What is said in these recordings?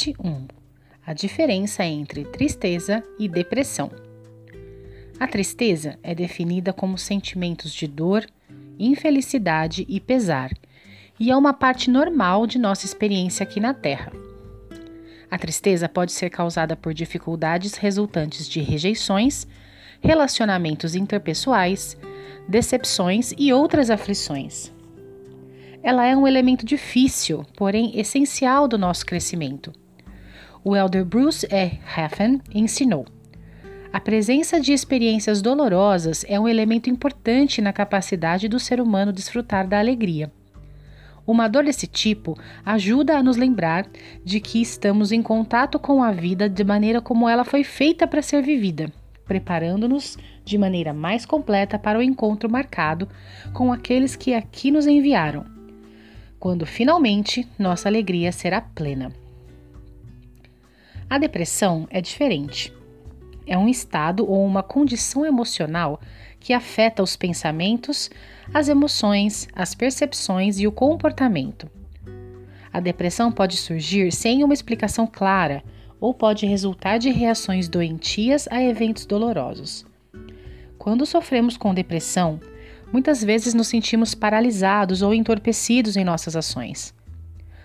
Parte 1 A diferença entre tristeza e depressão. A tristeza é definida como sentimentos de dor, infelicidade e pesar, e é uma parte normal de nossa experiência aqui na Terra. A tristeza pode ser causada por dificuldades resultantes de rejeições, relacionamentos interpessoais, decepções e outras aflições. Ela é um elemento difícil, porém essencial do nosso crescimento. O elder Bruce E. Haffen ensinou: a presença de experiências dolorosas é um elemento importante na capacidade do ser humano desfrutar da alegria. Uma dor desse tipo ajuda a nos lembrar de que estamos em contato com a vida de maneira como ela foi feita para ser vivida, preparando-nos de maneira mais completa para o encontro marcado com aqueles que aqui nos enviaram, quando finalmente nossa alegria será plena. A depressão é diferente. É um estado ou uma condição emocional que afeta os pensamentos, as emoções, as percepções e o comportamento. A depressão pode surgir sem uma explicação clara ou pode resultar de reações doentias a eventos dolorosos. Quando sofremos com depressão, muitas vezes nos sentimos paralisados ou entorpecidos em nossas ações.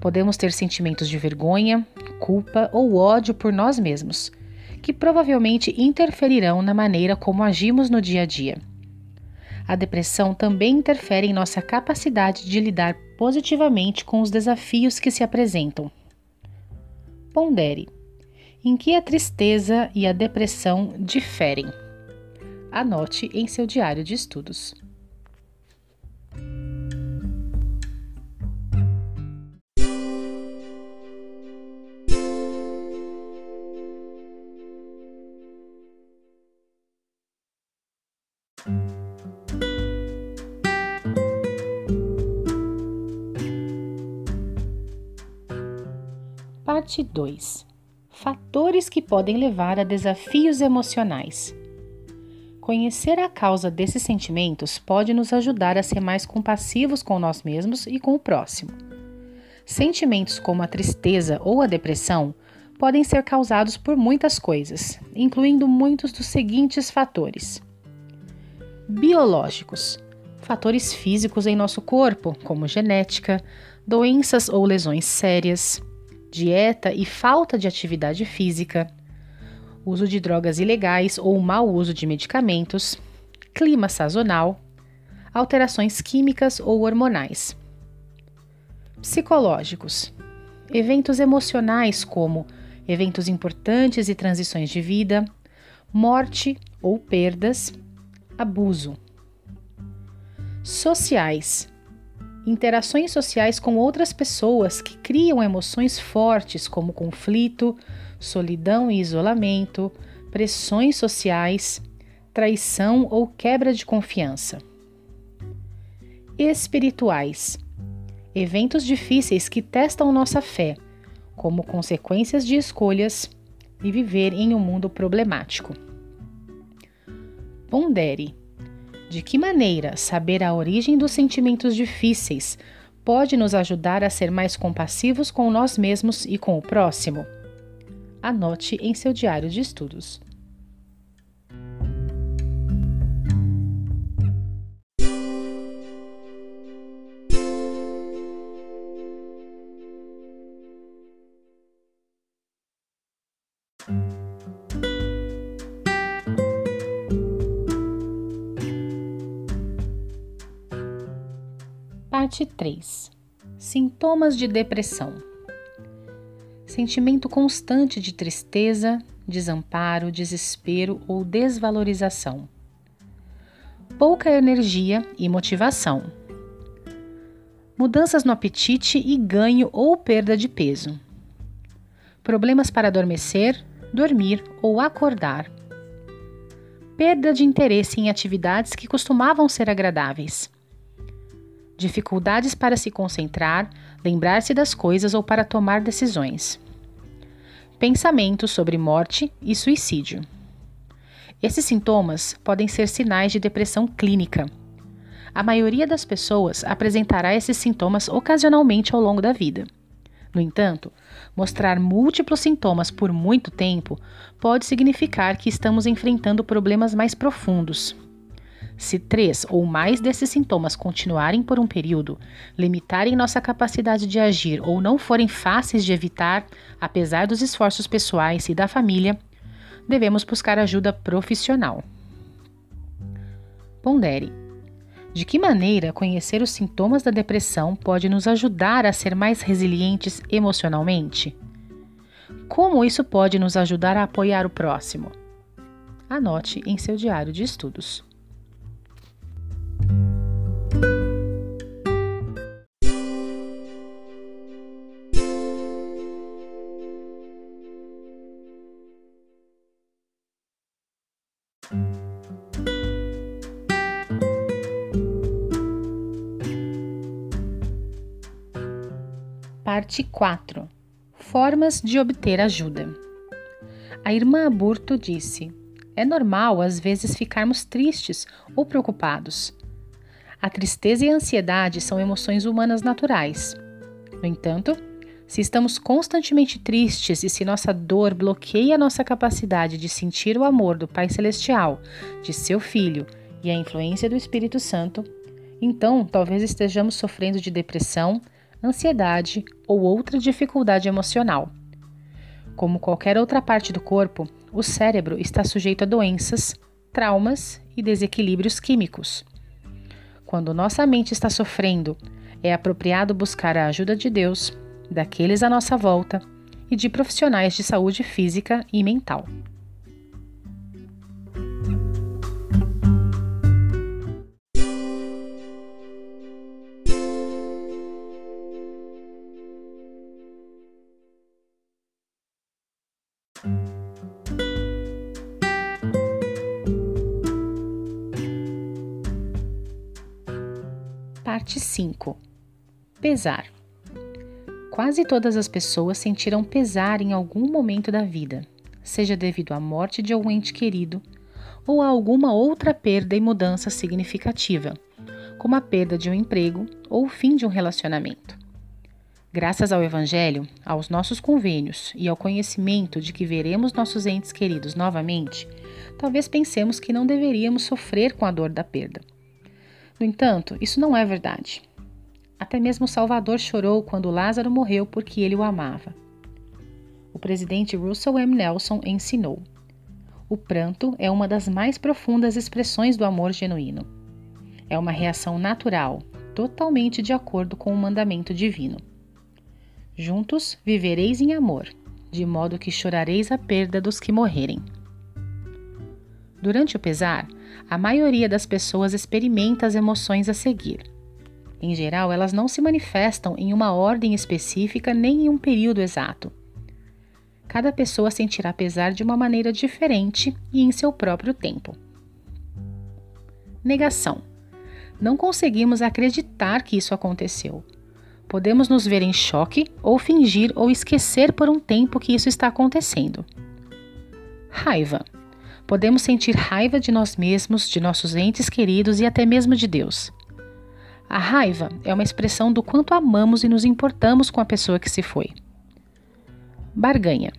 Podemos ter sentimentos de vergonha, culpa ou ódio por nós mesmos que provavelmente interferirão na maneira como agimos no dia a dia. A depressão também interfere em nossa capacidade de lidar positivamente com os desafios que se apresentam. Pondere: em que a tristeza e a depressão diferem? Anote em seu diário de estudos. Parte 2 Fatores que podem levar a desafios emocionais. Conhecer a causa desses sentimentos pode nos ajudar a ser mais compassivos com nós mesmos e com o próximo. Sentimentos como a tristeza ou a depressão podem ser causados por muitas coisas, incluindo muitos dos seguintes fatores: biológicos, fatores físicos em nosso corpo, como genética, doenças ou lesões sérias, dieta e falta de atividade física, uso de drogas ilegais ou mau uso de medicamentos, clima sazonal, alterações químicas ou hormonais. Psicológicos: eventos emocionais como eventos importantes e transições de vida, morte ou perdas, abuso. Sociais: interações sociais com outras pessoas que criam emoções fortes como conflito, solidão e isolamento, pressões sociais, traição ou quebra de confiança. Espirituais eventos difíceis que testam nossa fé, como consequências de escolhas e viver em um mundo problemático. Pondere de que maneira saber a origem dos sentimentos difíceis pode nos ajudar a ser mais compassivos com nós mesmos e com o próximo? Anote em seu diário de estudos. Parte 3 Sintomas de depressão: Sentimento constante de tristeza, desamparo, desespero ou desvalorização. Pouca energia e motivação. Mudanças no apetite e ganho ou perda de peso. Problemas para adormecer, dormir ou acordar. Perda de interesse em atividades que costumavam ser agradáveis dificuldades para se concentrar, lembrar-se das coisas ou para tomar decisões. Pensamentos sobre morte e suicídio. Esses sintomas podem ser sinais de depressão clínica. A maioria das pessoas apresentará esses sintomas ocasionalmente ao longo da vida. No entanto, mostrar múltiplos sintomas por muito tempo pode significar que estamos enfrentando problemas mais profundos. Se três ou mais desses sintomas continuarem por um período, limitarem nossa capacidade de agir ou não forem fáceis de evitar, apesar dos esforços pessoais e da família, devemos buscar ajuda profissional. Pondere. De que maneira conhecer os sintomas da depressão pode nos ajudar a ser mais resilientes emocionalmente? Como isso pode nos ajudar a apoiar o próximo? Anote em seu diário de estudos. Parte 4 Formas de obter ajuda. A irmã Aburto disse: É normal às vezes ficarmos tristes ou preocupados. A tristeza e a ansiedade são emoções humanas naturais. No entanto, se estamos constantemente tristes e se nossa dor bloqueia nossa capacidade de sentir o amor do Pai Celestial, de seu Filho e a influência do Espírito Santo, então talvez estejamos sofrendo de depressão, ansiedade ou outra dificuldade emocional. Como qualquer outra parte do corpo, o cérebro está sujeito a doenças, traumas e desequilíbrios químicos. Quando nossa mente está sofrendo, é apropriado buscar a ajuda de Deus, daqueles à nossa volta e de profissionais de saúde física e mental. Parte 5 Pesar Quase todas as pessoas sentiram pesar em algum momento da vida, seja devido à morte de algum ente querido ou a alguma outra perda e mudança significativa, como a perda de um emprego ou o fim de um relacionamento. Graças ao Evangelho, aos nossos convênios e ao conhecimento de que veremos nossos entes queridos novamente, talvez pensemos que não deveríamos sofrer com a dor da perda. No entanto, isso não é verdade. Até mesmo Salvador chorou quando Lázaro morreu porque ele o amava. O presidente Russell M. Nelson ensinou: O pranto é uma das mais profundas expressões do amor genuíno. É uma reação natural, totalmente de acordo com o mandamento divino. Juntos vivereis em amor, de modo que chorareis a perda dos que morrerem. Durante o pesar, a maioria das pessoas experimenta as emoções a seguir. Em geral, elas não se manifestam em uma ordem específica nem em um período exato. Cada pessoa sentirá pesar de uma maneira diferente e em seu próprio tempo. Negação. Não conseguimos acreditar que isso aconteceu. Podemos nos ver em choque ou fingir ou esquecer por um tempo que isso está acontecendo. Raiva. Podemos sentir raiva de nós mesmos, de nossos entes queridos e até mesmo de Deus. A raiva é uma expressão do quanto amamos e nos importamos com a pessoa que se foi. Barganha.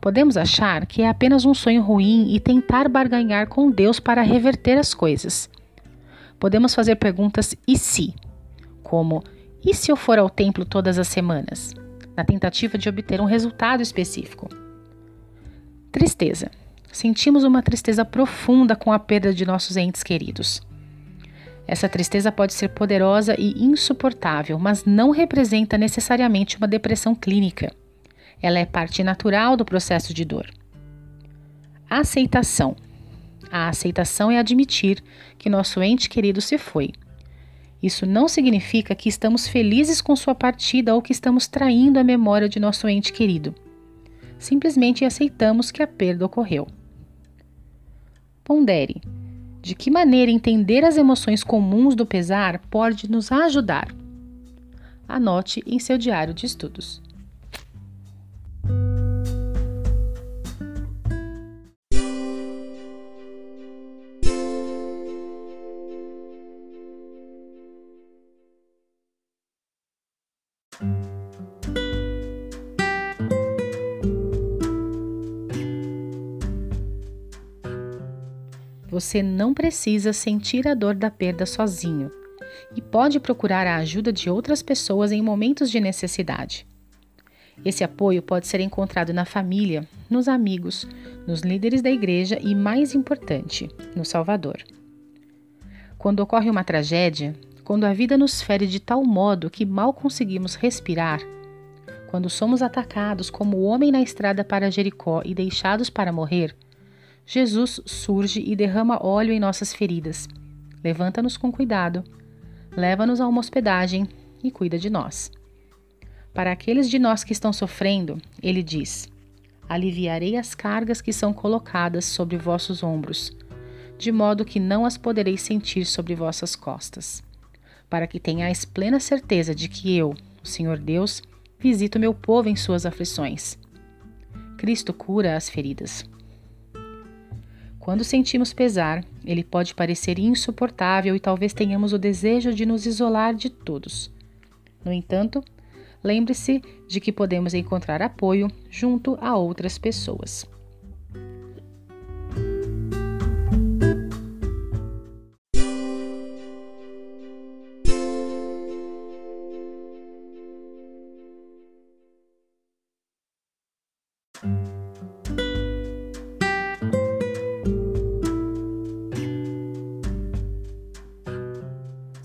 Podemos achar que é apenas um sonho ruim e tentar barganhar com Deus para reverter as coisas. Podemos fazer perguntas e se, como e se eu for ao templo todas as semanas, na tentativa de obter um resultado específico. Tristeza sentimos uma tristeza profunda com a perda de nossos entes queridos. Essa tristeza pode ser poderosa e insuportável, mas não representa necessariamente uma depressão clínica. Ela é parte natural do processo de dor. Aceitação. A aceitação é admitir que nosso ente querido se foi. Isso não significa que estamos felizes com sua partida ou que estamos traindo a memória de nosso ente querido. Simplesmente aceitamos que a perda ocorreu. Pondere. De que maneira entender as emoções comuns do pesar pode nos ajudar? Anote em seu diário de estudos. Você não precisa sentir a dor da perda sozinho e pode procurar a ajuda de outras pessoas em momentos de necessidade. Esse apoio pode ser encontrado na família, nos amigos, nos líderes da igreja e, mais importante, no Salvador. Quando ocorre uma tragédia, quando a vida nos fere de tal modo que mal conseguimos respirar, quando somos atacados como o homem na estrada para Jericó e deixados para morrer, Jesus surge e derrama óleo em nossas feridas, levanta-nos com cuidado, leva-nos a uma hospedagem e cuida de nós. Para aqueles de nós que estão sofrendo, ele diz: Aliviarei as cargas que são colocadas sobre vossos ombros, de modo que não as podereis sentir sobre vossas costas, para que tenhais plena certeza de que eu, o Senhor Deus, visito meu povo em suas aflições. Cristo cura as feridas. Quando sentimos pesar, ele pode parecer insuportável e talvez tenhamos o desejo de nos isolar de todos. No entanto, lembre-se de que podemos encontrar apoio junto a outras pessoas.